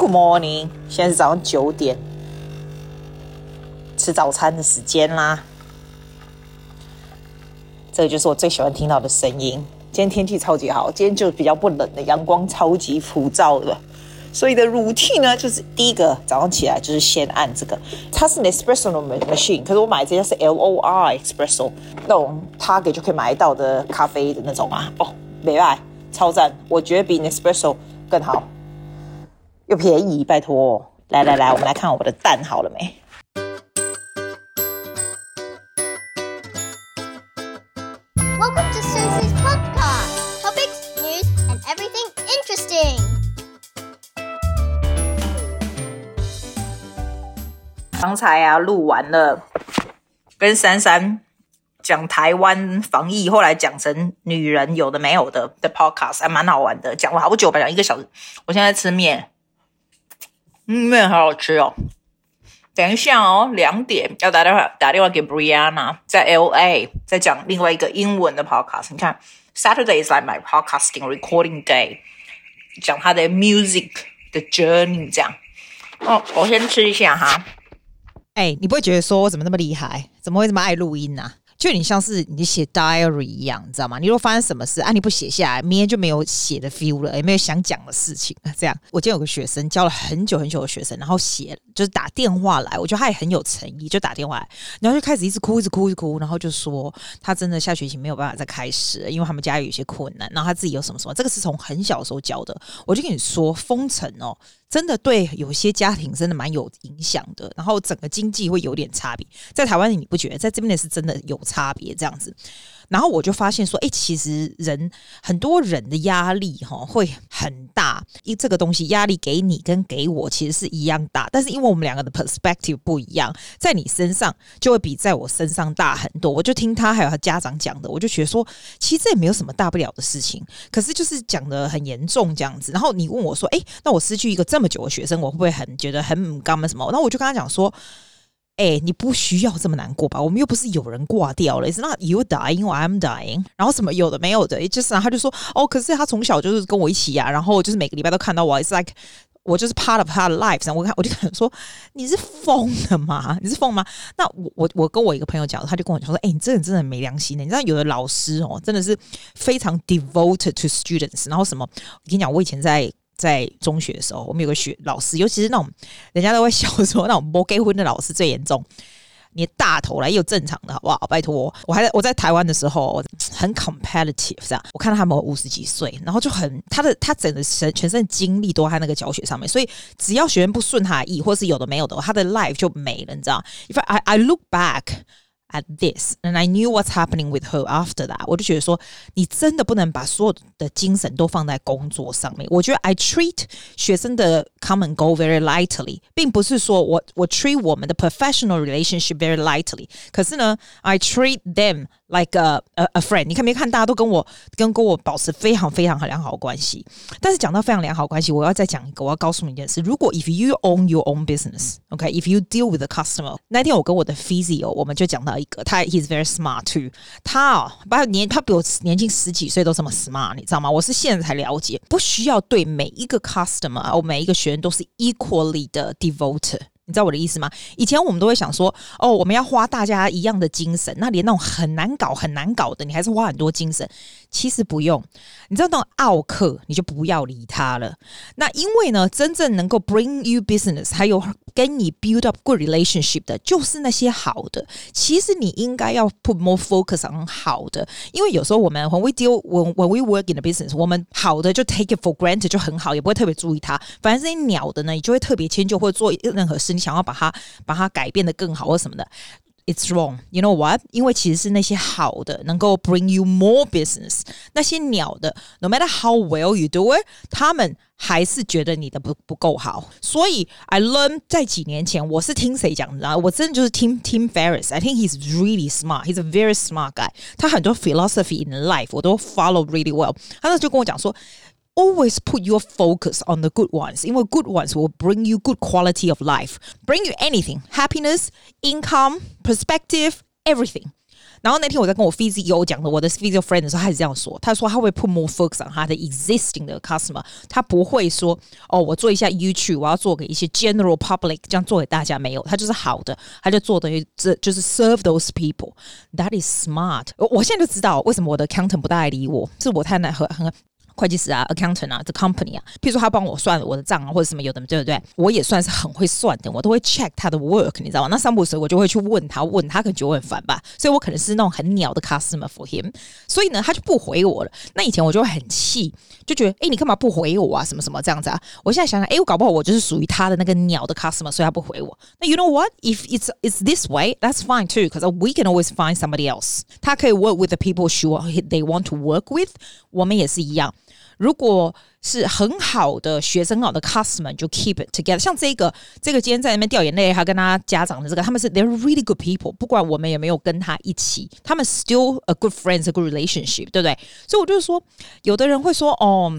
Good morning，现在是早上九点，吃早餐的时间啦。这个就是我最喜欢听到的声音。今天天气超级好，今天就比较不冷的，阳光超级普照的。所以的乳器呢，就是第一个早上起来就是先按这个，它是 Nespresso 的 machine，可是我买这家是 L O R Espresso 那种 Target 就可以买到的咖啡的那种啊。哦，没爱，超赞，我觉得比 Nespresso 更好。又便宜，拜托！来来来，我们来看我的蛋好了没？Welcome to Susie's podcast. Topics, news, and everything interesting. 刚才啊，录完了，跟珊珊讲台湾防疫，后来讲成女人有的没有的的 podcast，还蛮好玩的，讲了好久吧，讲一个小时。我现在吃面。嗯，面好好吃哦。等一下哦，两点要打电话打电话给 Brianna，在 LA，在讲另外一个英文的 podcast。你看，Saturday is like my podcasting recording day，讲他的 music 的 journey 这样。哦，我先吃一下哈。哎，你不会觉得说我怎么那么厉害？怎么会这么爱录音呢、啊？就你像是你写 diary 一样，你知道吗？你如果发生什么事啊，你不写下来，明天就没有写的 feel 了，也没有想讲的事情。这样，我今天有个学生教了很久很久的学生，然后写就是打电话来，我觉得他也很有诚意，就打电话来，然后就开始一直哭，一直哭，一直哭，然后就说他真的下学期没有办法再开始，因为他们家有一些困难，然后他自己有什么什么，这个是从很小的时候教的。我就跟你说，封城哦。真的对有些家庭真的蛮有影响的，然后整个经济会有点差别。在台湾你不觉得？在这边的是真的有差别这样子。然后我就发现说，哎，其实人很多人的压力哈会很大，因这个东西压力给你跟给我其实是一样大，但是因为我们两个的 perspective 不一样，在你身上就会比在我身上大很多。我就听他还有他家长讲的，我就觉得说，其实这也没有什么大不了的事情，可是就是讲得很严重这样子。然后你问我说，哎，那我失去一个这么久的学生，我会不会很觉得很干嘛什么？然后我就跟他讲说。哎，你不需要这么难过吧？我们又不是有人挂掉了，It's not you dying or I'm dying。然后什么有的没有的，就是他就说哦，可是他从小就是跟我一起呀、啊，然后就是每个礼拜都看到我，It's like 我就是 part of her life。然后我看我就想说，你是疯了吗？你是疯吗？那我我我跟我一个朋友讲，他就跟我讲说，哎，你这人真的没良心的。你知道有的老师哦，真的是非常 devoted to students。然后什么？我跟你讲，我以前在。在中学的时候，我们有个学老师，尤其是那种人家都会笑说那种不结婚的老师最严重。你大头来又正常的好不好？拜托，我还在我在台湾的时候很 competitive 这样，我看到他们五十几岁，然后就很他的他整个身全身的精力都在那个教学上面，所以只要学生不顺他的意，或是有的没有的，他的 life 就没了，你知道？If I I look back。At this, and I knew what's happening with her after that. 我就觉得说，你真的不能把所有的精神都放在工作上面。我觉得 I treat 学生的 come and go very lightly，并不是说我我 treat 我们的 professional relationship very lightly。可是呢，I treat them like a a, friend。你看没看？大家都跟我跟跟我保持非常非常良好的关系。但是讲到非常良好的关系，我要再讲一个，我要告诉你一件事：如果 if you own your own business，OK，if、you deal with the customer，那天我跟我的 physio，我们就讲到。一个他，he's very smart too。他哦，把年他比我年轻十几岁都这么 smart，你知道吗？我是现在才了解，不需要对每一个 customer，我每一个学员都是 equally 的 devoted。你知道我的意思吗？以前我们都会想说，哦，我们要花大家一样的精神，那连那种很难搞、很难搞的，你还是花很多精神。其实不用，你知道那种奥客，你就不要理他了。那因为呢，真正能够 bring you business，还有跟你 build up good relationship 的，就是那些好的。其实你应该要 put more focus on 好的，因为有时候我们 when we deal when when we work in the business，我们好的就 take it for granted 就很好，也不会特别注意它。反正这些鸟的呢，你就会特别迁就或者做任何事。想要把它把它改变得更好或什么的，It's wrong. You know what? 因为其实是那些好的能够 bring you more business，那些鸟的，no matter how well you do it，他们还是觉得你的不不够好。所以 I learned 在几年前，我是听谁讲的啊？我真的就是听 Tim Ferriss。I think he's really smart. He's a very smart guy. 他很多 philosophy in life 我都 follow really well。他那就跟我讲说。 Always put your focus on the good ones，因为 good ones will bring you good quality of life，bring you anything，happiness，income，perspective，everything。 然后那天我在跟我 physio 讲的我的 physio friend 的时候，他是这样说，他说他会 put more focus on 他的 existing 的 customer，他不会说哦，我做一下 YouTube，我要做给一些 general public，这样做给大家没有，他就是好的，他就做等于这就是 serve those people。That is smart。我现在就知道为什么我的 accountant 不大爱理我，是我太难和很。 会计师啊，accountant 啊，the company 啊，譬如说他帮我算我的账啊，或者什么有的，对不对？我也算是很会算的，我都会 check 他的 work，你知道吗？那三不五时我就会去问他，问他可能觉得我很烦吧，所以我可能是那种很鸟的 customer for him，所以呢，他就不回我了。那以前我就会很气，就觉得哎，你干嘛不回我啊？什么什么这样子啊？我现在想想，哎，我搞不好我就是属于他的那个鸟的 customer，所以他不回我。那 you know what? If it's it's this way, that's fine too, because we can always find somebody else. 他可以 work with the people sure they want to work with，我们也是一样。如果是很好的学生，很好的 customer，就 keep it together。像这个，这个今天在那边掉眼泪，还跟他家长的这个，他们是 they're really good people。不管我们有没有跟他一起，他们 still a good friends, a good relationship，对不对？所以我就是说，有的人会说，哦，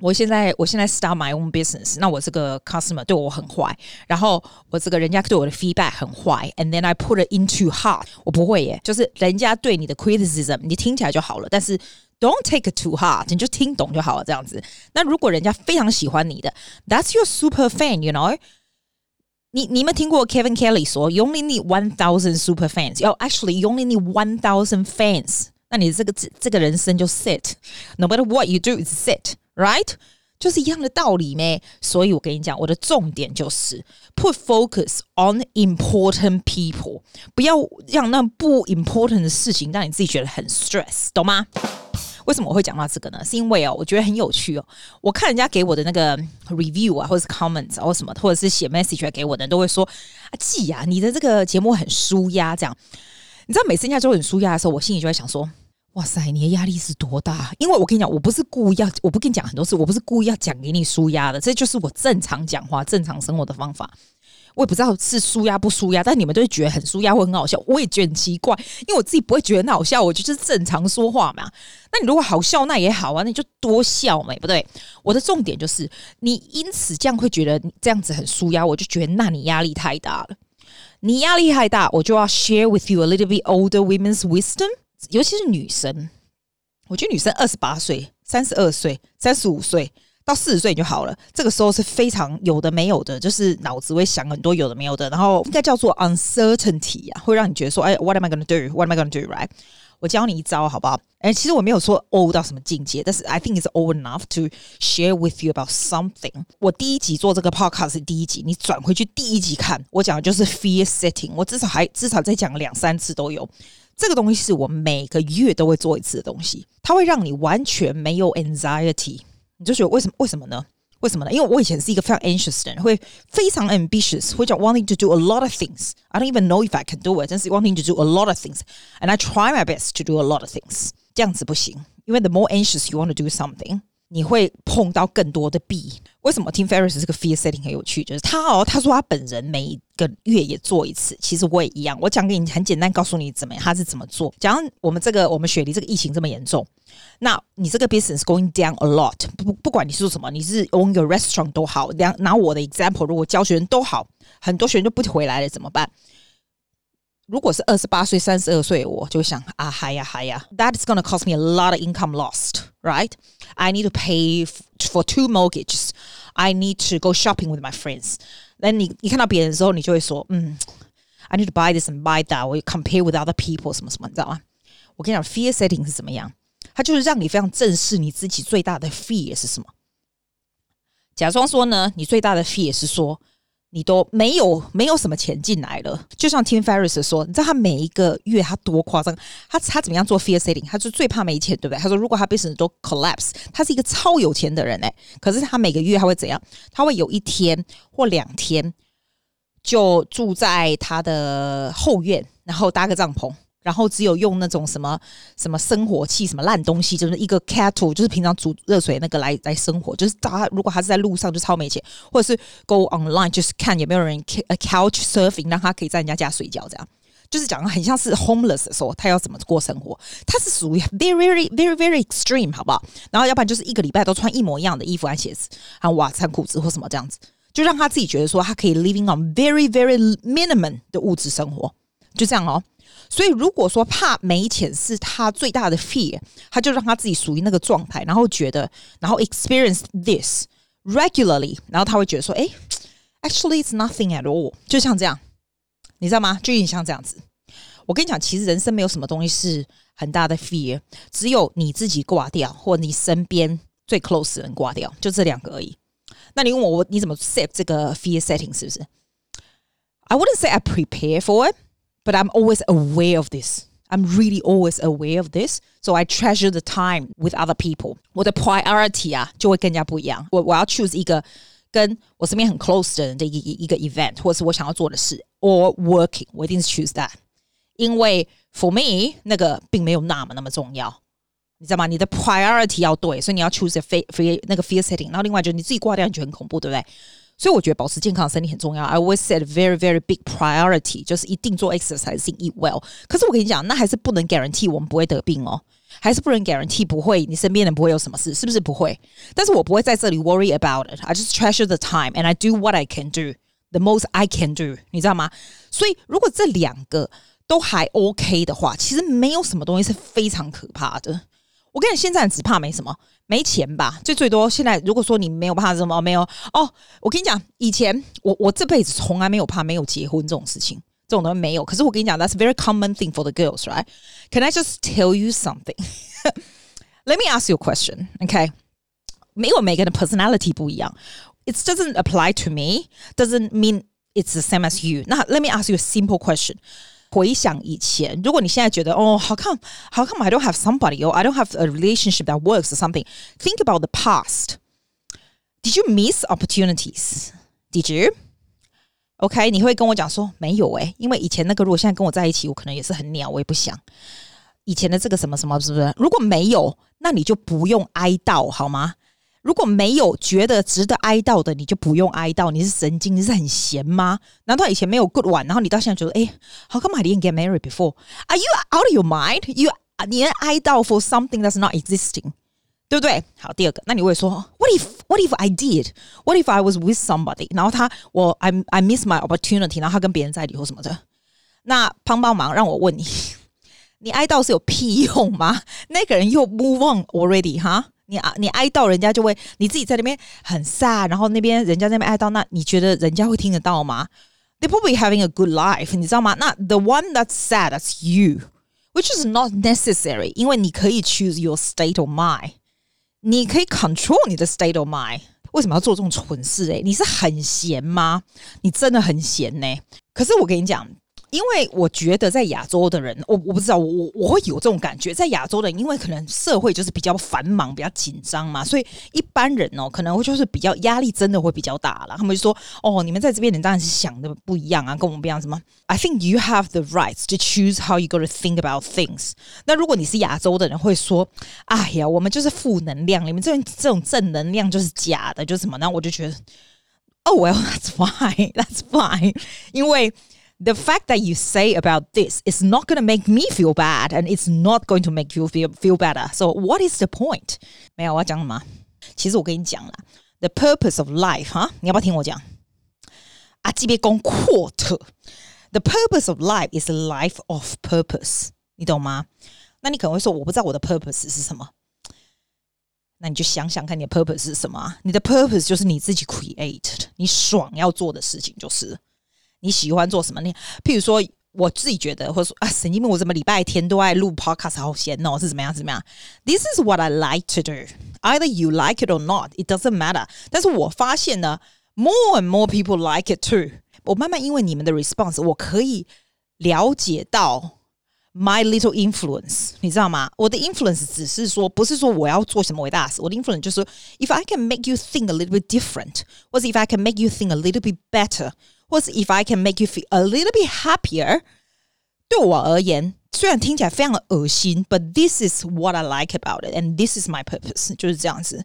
我现在我现在 start my own business，那我这个 customer 对我很坏，然后我这个人家对我的 feedback 很坏，and then I put it into heart，我不会耶，就是人家对你的 criticism，你听起来就好了，但是。Don't take it too hard，你就听懂就好了，这样子。那如果人家非常喜欢你的，That's your super fan，you know？你你们听过 Kevin Kelly 说，You only need one thousand super fans。哦，actually，you only need one thousand fans。那你这个这这个人生就 sit。No matter what you do，is sit，right？就是一样的道理咩？所以我跟你讲，我的重点就是 put focus on important people，不要让那不 important 的事情让你自己觉得很 stress，懂吗？ 为什么我会讲到这个呢？是因为哦，我觉得很有趣哦。我看人家给我的那个 review 啊，或者是 comments 啊，或什么，或者是写 message 给我的人，都会说啊，季啊，你的这个节目很舒压，这样。你知道每次人家说很舒压的时候，我心里就会想说，哇塞，你的压力是多大？因为我跟你讲，我不是故意要，我不跟你讲很多次，我不是故意要讲给你舒压的，这就是我正常讲话、正常生活的方法。我也不知道是舒压不舒压，但你们都会觉得很舒压或很好笑，我也觉得很奇怪，因为我自己不会觉得很好笑，我就是正常说话嘛。那你如果好笑，那也好啊，那你就多笑嘛，不对？我的重点就是，你因此这样会觉得这样子很舒压，我就觉得那你压力太大了。你压力太大，我就要 share with you a little bit older women's wisdom，尤其是女生。我觉得女生二十八岁、三十二岁、三十五岁。到四十岁你就好了，这个时候是非常有的没有的，就是脑子会想很多有的没有的，然后应该叫做 uncertainty 啊，会让你觉得说，哎，what am I gonna do？What am I gonna do？Right？我教你一招好不好？哎，其实我没有说 old 到什么境界，但是 I think it's old enough to share with you about something。我第一集做这个 podcast 是第一集，你转回去第一集看，我讲的就是 fear setting，我至少还至少再讲两三次都有。这个东西是我每个月都会做一次的东西，它会让你完全没有 anxiety。你就觉得为什么？为什么呢？为什么呢？因为我以前是一个非常 anxious 的人，会非常 ambitious，会讲 wanting to do a lot of things。I don't even know if I can do it，但是 wanting to do a lot of things，and I try my best to do a lot of things。这样子不行，因为 the more anxious you want to do something， 你会碰到更多的弊。为什么 Tim Ferris 这个 fear setting 很有趣？就是他哦，他说他本人每一个月也做一次。其实我也一样。我讲给你很简单，告诉你怎么样，他是怎么做。假如我们这个我们雪梨这个疫情这么严重，那你这个 business going down a lot。不不管你是做什么，你是 own your restaurant 都好。两拿我的 example，如果教学生都好，很多学生就不回来了，怎么办？如果是二十八岁、三十二岁，我就想啊，嗨呀嗨呀，that is gonna cost me a lot of income lost, right? I need to pay for two mortgages. I need to go shopping with my friends. Then 你你看到别人的时候，你就会说，嗯，I need to buy this and buy that. 我 compare with other people 什么什么，你知道吗？我跟你讲，fear setting 是怎么样？它就是让你非常正视你自己最大的 fear 是什么。假装说呢，你最大的 fear 是说。 你都没有没有什么钱进来了，就像 Tim Ferris 说，你知道他每一个月他多夸张？他他怎么样做 fear setting？他就最怕没钱，对不对？他说如果他 business 都 collapse，他是一个超有钱的人哎，可是他每个月他会怎样？他会有一天或两天就住在他的后院，然后搭个帐篷。然后只有用那种什么什么生火器，什么烂东西，就是一个 kettle，就是平常煮热水那个来来生火。就是他如果他是在路上，就超没钱，或者是 go online，就是看有没有人 couch surfing，让他可以在人家家睡觉，这样就是讲的很像是 homeless 的时候，他要怎么过生活？他是属于 very very very very extreme，好不好？然后要不然就是一个礼拜都穿一模一样的衣服和鞋子，还有袜子、裤子或什么这样子，就让他自己觉得说他可以 living on very very minimum 的物质生活。就这样哦。所以如果说怕没钱是他最大的 fear，他就让他自己属于那个状态，然后觉得，然后 experience this regularly，然后他会觉得说，哎，actually it's nothing at all，就像这样，你知道吗？就有点像这样子。我跟你讲，其实人生没有什么东西是很大的 fear，只有你自己挂掉，或你身边最 close 的人挂掉，就这两个而已。那你问我，我你怎么 set 这个 fear setting 是不是？I wouldn't say I prepare for it。But I'm always aware of this. I'm really always aware of this. So I treasure the time with other people. 我的 priority 啊，就会更加不一样。我我要 choose 一个跟我身边很 close 的人的一一一个 event，或者是我想要做的事，or working，我一定是 choose that。因为 for me 那个并没有那么那么重要，你知道吗？你的 priority 要对，所以你要 choose a fear fear 那个 fear setting。然后另外就是你自己挂掉，你觉得很恐怖，对不对？ 所以我觉得保持健康的身体很重要。I always said very very big priority，就是一定做 exercise eat well。可是我跟你讲，那还是不能 guarantee 我们不会得病哦，还是不能 guarantee 不会，你身边人不会有什么事，是不是不会？但是我不会在这里 worry about it。I just treasure the time and I do what I can do the most I can do，你知道吗？所以如果这两个都还 OK 的话，其实没有什么东西是非常可怕的。我跟你现在只怕没什么。 没钱吧，最最多现在如果说你没有怕什么没有哦，我跟你讲，以前我我这辈子从来没有怕没有结婚这种事情，这种东西没有。可是我跟你讲，That's very common thing for the girls, right? Can I just tell you something? Let me ask you a question, okay? 没有每个人的 personality 不一样，It doesn't apply to me, doesn't mean it's the same as you. 那 Let me ask you a simple question. 回想以前，如果你现在觉得哦，how come how come I don't have somebody or I don't have a relationship that works or something? Think about the past. Did you miss opportunities? Did you? OK，你会跟我讲说没有诶，因为以前那个如果现在跟我在一起，我可能也是很鸟，我也不想以前的这个什么什么，是不是？如果没有，那你就不用哀悼好吗？ 如果没有觉得值得哀悼的，你就不用哀悼。你是神经，你是很闲吗？难道以前没有 good one，然后你到现在觉得，哎，how come I didn't get married before? Are you out of your mind? You 你哀悼 for something that's not existing，对不对？好，第二个，那你会说，What if What if I did? What if I was with somebody？然后他我 I I miss my opportunity，然后他跟别人在一起或什么的。那帮帮忙，让我问你，你哀悼是有屁用吗？那个人又 move on already 哈？你啊，你哀悼人家就会，你自己在那边很 sad，然后那边人家那边哀悼，那你觉得人家会听得到吗？They probably having a good life，你知道吗？那 the one that's sad that's you，which is not necessary，因为你可以 choose your state of mind，你可以 control 你的 state of mind。为什么要做这种蠢事？诶，你是很闲吗？你真的很闲呢。可是我跟你讲。因为我觉得在亚洲的人，我我不知道，我我会有这种感觉，在亚洲的人，因为可能社会就是比较繁忙、比较紧张嘛，所以一般人哦，可能会就是比较压力真的会比较大了。他们就说：“哦，你们在这边你当然是想的不一样啊，跟我们不一样。”什么？I think you have the right to choose how you gonna think about things。那如果你是亚洲的人，会说：“哎呀，我们就是负能量，你们这种这种正能量就是假的，就是什么？”那我就觉得：“Oh well, that's fine, that's fine。”因为 The fact that you say about this is not going to make me feel bad, and it's not going to make you feel feel better. So what is the point? 没有，我要讲什么？其实我跟你讲了，the purpose of life 哈，你要不要听我讲？啊，这边讲 quote。The purpose of life is a life of purpose，你懂吗？那你可能会说，我不知道我的 purpose 是什么。那你就想想看，你的 purpose 是什么？你的 purpose 就是你自己 create，你爽要做的事情就是。 你喜欢做什么？你譬如说，我自己觉得，或者说啊，神经病，我怎么礼拜天都爱录 podcast，好闲哦，是怎么样？是怎么样？This is what I like to do. Either you like it or not, it doesn't matter. 但是我发现呢，more and more people like it too. 我慢慢因为你们的 response，我可以了解到 my little influence，你知道吗？我的 influence 只是说，不是说我要做什么伟大的事。我的 influence 就是说，if I can make you think a little bit different，或者 if I can make you think a little bit better。 或是 if I can make you feel a little bit happier，对我而言，虽然听起来非常的恶心，but this is what I like about it，and this is my purpose，就是这样子。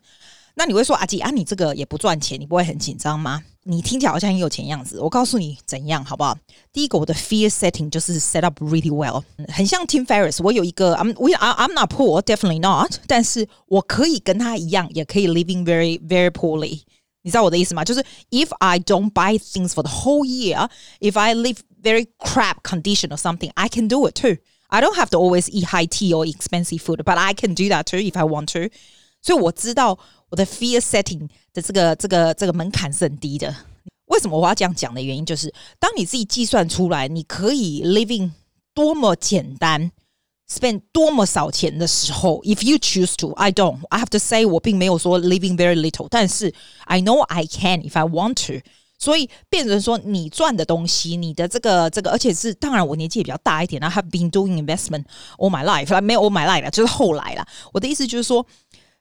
那你会说阿吉啊，你这个也不赚钱，你不会很紧张吗？你听起来好像很有钱样子。我告诉你怎样好不好？第一个，我的 fear setting 就是 set up really well，很像 Tim Ferriss。我有一个，I'm we I'm not poor，definitely not，但是我可以跟他一样，也可以 living very very poorly。 你知道我的意思吗？就是 if I don't buy things for the whole year, if I live very crap condition or something, I can do it too. I don't have to always eat high tea or expensive food, but I can do that too if I want to. 所以我知道我的 fear setting 的这个这个这个门槛是很低的。为什么我要这样讲的原因，就是当你自己计算出来，你可以 living 多么简单 ，spend 多么少钱的时候，if you choose to, I don't. I have to say 我并没有说 living very little，但是 I know I can if I want to。所以变成说，你赚的东西，你的这个这个，而且是当然，我年纪也比较大一点，I have been doing investment all my life，没有 all my life 了，就是后来了。我的意思就是说，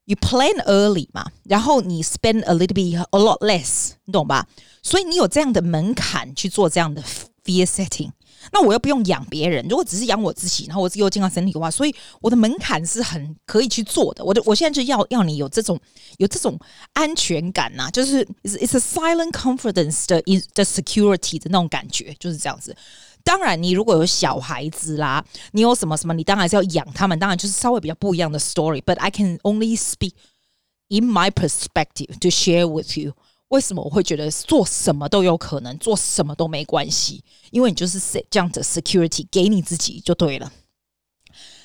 you plan early 嘛，然后你 spend a little bit a lot less，你懂吧？所以你有这样的门槛去做这样的 fear setting。 那我又不用养别人，如果只是养我自己，然后我自己又健康身体的话，所以我的门槛是很可以去做的。我的我现在就要要你有这种有这种安全感呐、啊，就是 it's, a silent confidence 的 the security 的那种感觉，就是这样子。当然，你如果有小孩子啦，你有什么什么，你当然是要养他们，当然就是稍微比较不一样的 story。But I can only speak in my perspective to share with you。为什么我会觉得做什么都有可能，做什么都没关系？因为你就是这样的 security 给你自己就对了。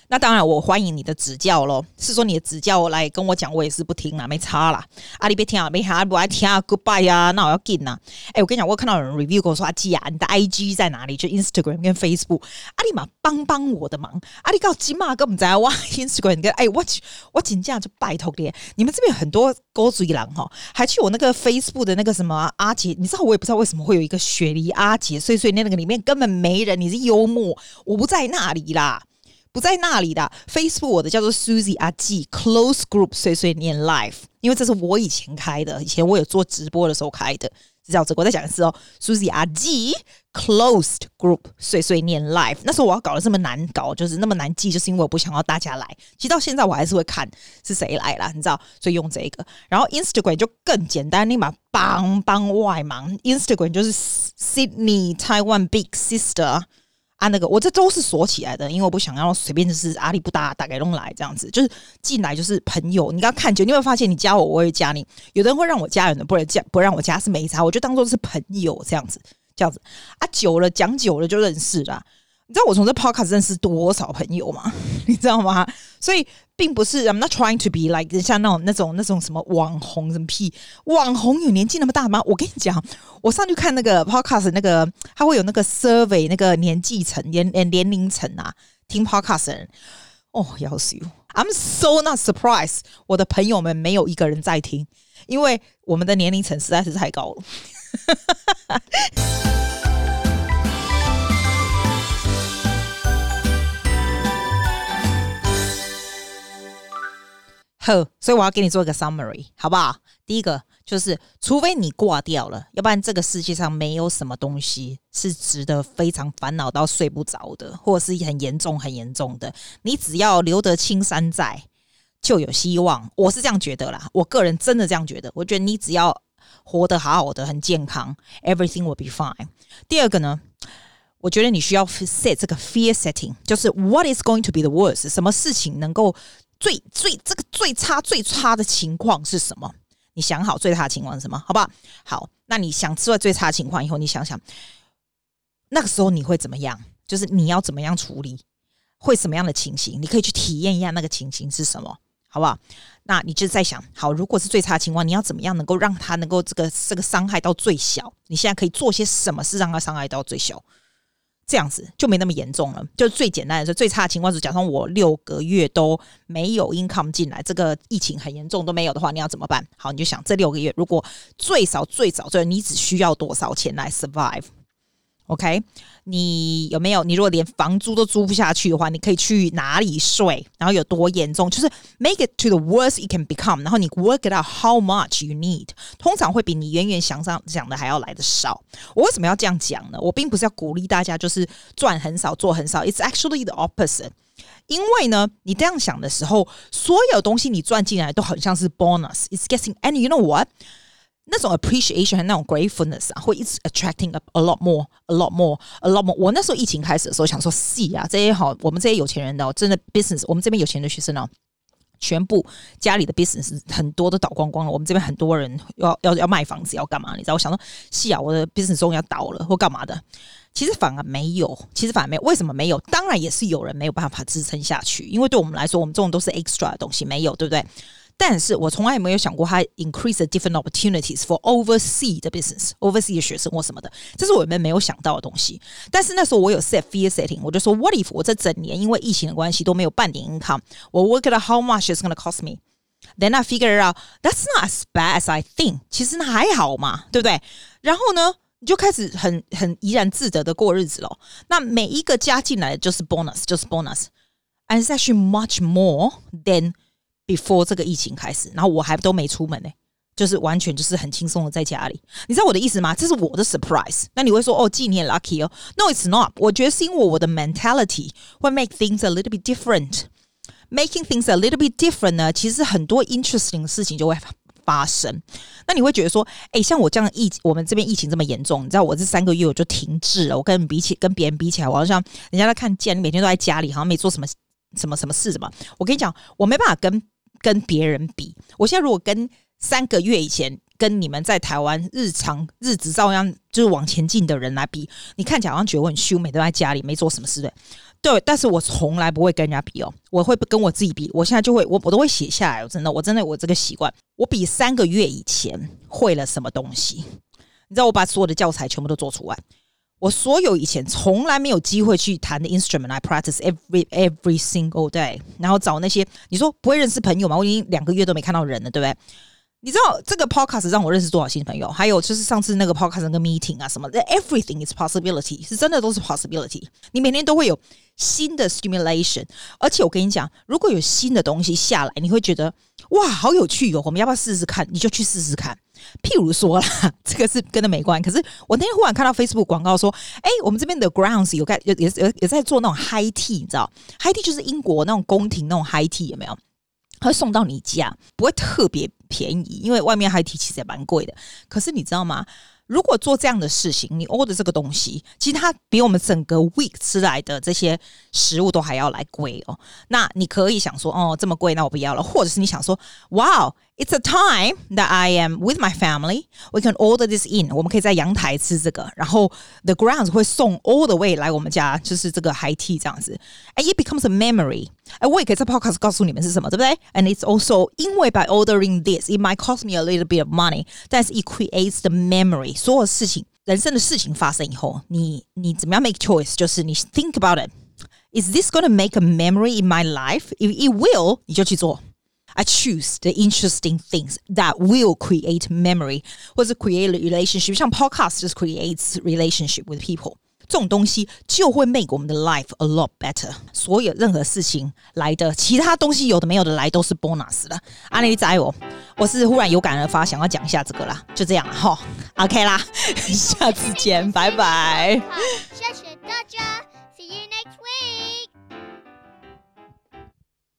那当然，我欢迎你的指教喽。是说你的指教来跟我讲，我也是不听啦，没差啦。啊，你别听啊，没啥，不爱听啊，Goodbye 呀，那我要紧呐。哎，我跟你讲，我看到有人 review 跟我说，阿基啊，你的 IG 在哪里？就 Instagram 跟 Facebook。阿里嘛，帮帮我的忙。阿里告基嘛，跟我们在哇 Instagram 跟哎，我我请假就拜托你。你们这边有很多狗嘴狼哈，还去我那个 Facebook 的那个什么阿杰，你知道我也不知道为什么会有一个雪梨阿杰，所以所以那个里面根本没人，你是幽默，我不在那里啦。不在那里的 Facebook，我的叫做 Susie 阿季 Close Group 碎碎念 Life，因为这是我以前开的，以前我有做直播的时候开的，是叫这个。我再讲一次哦，Susie 阿季 Closed Group 碎碎念 Life。那时候我要搞得这么难搞，就是那么难记，就是因为我不想要大家来。其实到现在我还是会看是谁来了，你知道，所以用这个。然后 Instagram 就更简单，你把帮帮外忙，Instagram 就是 Sydney Taiwan Big Sister。啊，那个我这都是锁起来的，因为我不想要随便就是阿里不搭打开弄来这样子，就是进来就是朋友。你刚看久，你会发现你加我，我会加你。有的人会让我加人的，不能加，不让我加是没啥，我就当做是朋友这样子，这样子啊，久了讲久了就认识了。你知道我从这 podcast 认识多少朋友吗？你知道吗？所以并不是 I'm not trying to be like 像那种那种那种什么网红什么屁网红有年纪那么大吗？我跟你讲，我上去看那个 podcast 那个，他会有那个 survey 那个年纪层年年龄层啊，听 podcast 的人哦，要死 I'm so not surprised，我的朋友们没有一个人在听，因为我们的年龄层实在是太高了。呵，所以我要给你做一个 summary，好不好？第一个就是，除非你挂掉了，要不然这个世界上没有什么东西是值得非常烦恼到睡不着的，或者是很严重、很严重的。你只要留得青山在，就有希望。我是这样觉得啦，我个人真的这样觉得。我觉得你只要活得好好的、很健康，everything will be fine。第二个呢，我觉得你需要 set 这个 fear setting，就是 what is going to be the worst？什么事情能够？最最这个最差最差的情况是什么？你想好最差的情况是什么？好不好？好，那你想出来最差情况以后，你想想那个时候你会怎么样？就是你要怎么样处理？会什么样的情形？你可以去体验一下那个情形是什么，好不好？那你就在想，好，如果是最差情况，你要怎么样能够让他能够这个这个伤害到最小？你现在可以做些什么事让他伤害到最小？这样子就没那么严重了。就最简单的说，最差的情况是，假设我六个月都没有 income 进来，这个疫情很严重都没有的话，你要怎么办？好，你就想这六个月，如果最少最少，就你只需要多少钱来 survive？OK，你有没有？你如果连房租都租不下去的话，你可以去哪里睡？然后有多严重？就是 make it to the worst it can become。然后你 work it out how much you need。通常会比你远远想象想的还要来的少。我为什么要这样讲呢？我并不是要鼓励大家就是赚很少做很少。It's actually the opposite。因为呢，你这样想的时候，所有东西你赚进来都很像是 bonus。It's getting and you know what？那种 appreciation 和那种 gratefulness 啊，会一直 attracting a a lot more, a lot more, a lot more。我那时候疫情开始的时候，想说，是啊，这些好，我们这些有钱人的真的 business，我们这边有钱的学生哦，全部家里的 business 很多都倒光光了。我们这边很多人要要要卖房子，要干嘛？你知道？我想说，是啊，我的 business 终于要倒了，或干嘛的？其实反而没有，其实反而没有。为什么没有？当然也是有人没有办法支撑下去，因为对我们来说，我们这种都是 extra 的东西，没有，对不对？但是我从来也没有想过，它 increase the different opportunities for overseas 的 business，overseas 的学生或什么的，这是我们没有想到的东西。但是那时候我有 set fear setting，我就说，what if 我这整年因为疫情的关系都没有半点 income，我 work out how much it's gonna cost me，then I figure out that's not as bad as I think，其实那还好嘛，对不对？然后呢，你就开始很很怡然自得的过日子喽。那每一个加进来的就是 bonus，就是 bonus，and it's actually much more than before 这个疫情开始，然后我还都没出门呢、就是完全就是很轻松的在家里。你知道我的意思吗？这是我的 surprise。那你会说哦，纪念 lucky 哦？No, it's not。我觉得是因为我的 mentality 会 make things a little bit different。Making things a little bit different 呢，其实很多 interesting 的事情就会发生。那你会觉得说，哎，像我这样疫，我们这边疫情这么严重，你知道我这三个月我就停滞了。我跟比起跟别人比起来，我好像人家在看见，你每天都在家里，好像没做什么什么什么事，什么。我跟你讲，我没办法跟。跟别人比，我现在如果跟三个月以前跟你们在台湾日常日子照样就是往前进的人来比，你看起来好像觉得我很虚，每都在家里没做什么事的，对。但是我从来不会跟人家比哦，我会跟我自己比。我现在就会，我我都会写下来。我真的，我真的，我这个习惯，我比三个月以前会了什么东西。你知道，我把所有的教材全部都做出来。我所有以前从来没有机会去弹的 instrument，I practice every every single day。然后找那些你说不会认识朋友吗？我已经两个月都没看到人了，对不对？你知道这个 podcast 让我认识多少新朋友？还有就是上次那个 podcast 那个 meeting 啊什么，everything is possibility，是真的都是 possibility。你每天都会有新的 stimulation，而且我跟你讲，如果有新的东西下来，你会觉得哇，好有趣哦！我们要不要试试看？你就去试试看。譬如说啦，这个是跟他没关。可是我那天忽然看到 Facebook 广告说，哎，我们这边的 grounds 有在有有有有在做那种 high tea，你知道？high tea 就是英国那种宫廷那种 high tea，有没有？会送到你家，不会特别便宜，因为外面还提其实也蛮贵的。可是你知道吗？如果做这样的事情，你 order 这个东西，其实它比我们整个 week 吃来的这些食物都还要来贵哦。那你可以想说，哦，这么贵，那我不要了。或者是你想说，哇 ，it's a time that I am with my family, we can order this in。我们可以在阳台吃这个，然后 the grounds 会送 all the way 来我们家，就是这个 high tea 这样子。And it becomes a memory。哎，我也可以在 podcast 告诉你们是什么，对不对？And it's also 因为 by ordering this, it might cost me a little bit of money，但是 it creates the memory。所有事情，人生的事情发生以后，你你怎么样 make choice？就是你 think about it。Is this going to make a memory in my life? If it will，你就去做。 I choose the interesting things that will create memory，或者 create relationship。像 podcast just creates relationship with people。这种东西就会 make 我们的 life a lot better。所有任何事情来的，其他东西有的没有的来都是 bonus 的。阿内在我，我是忽然有感而发，想要讲一下这个啦，就这样哈。OK 啦，下次见，拜拜。谢谢大家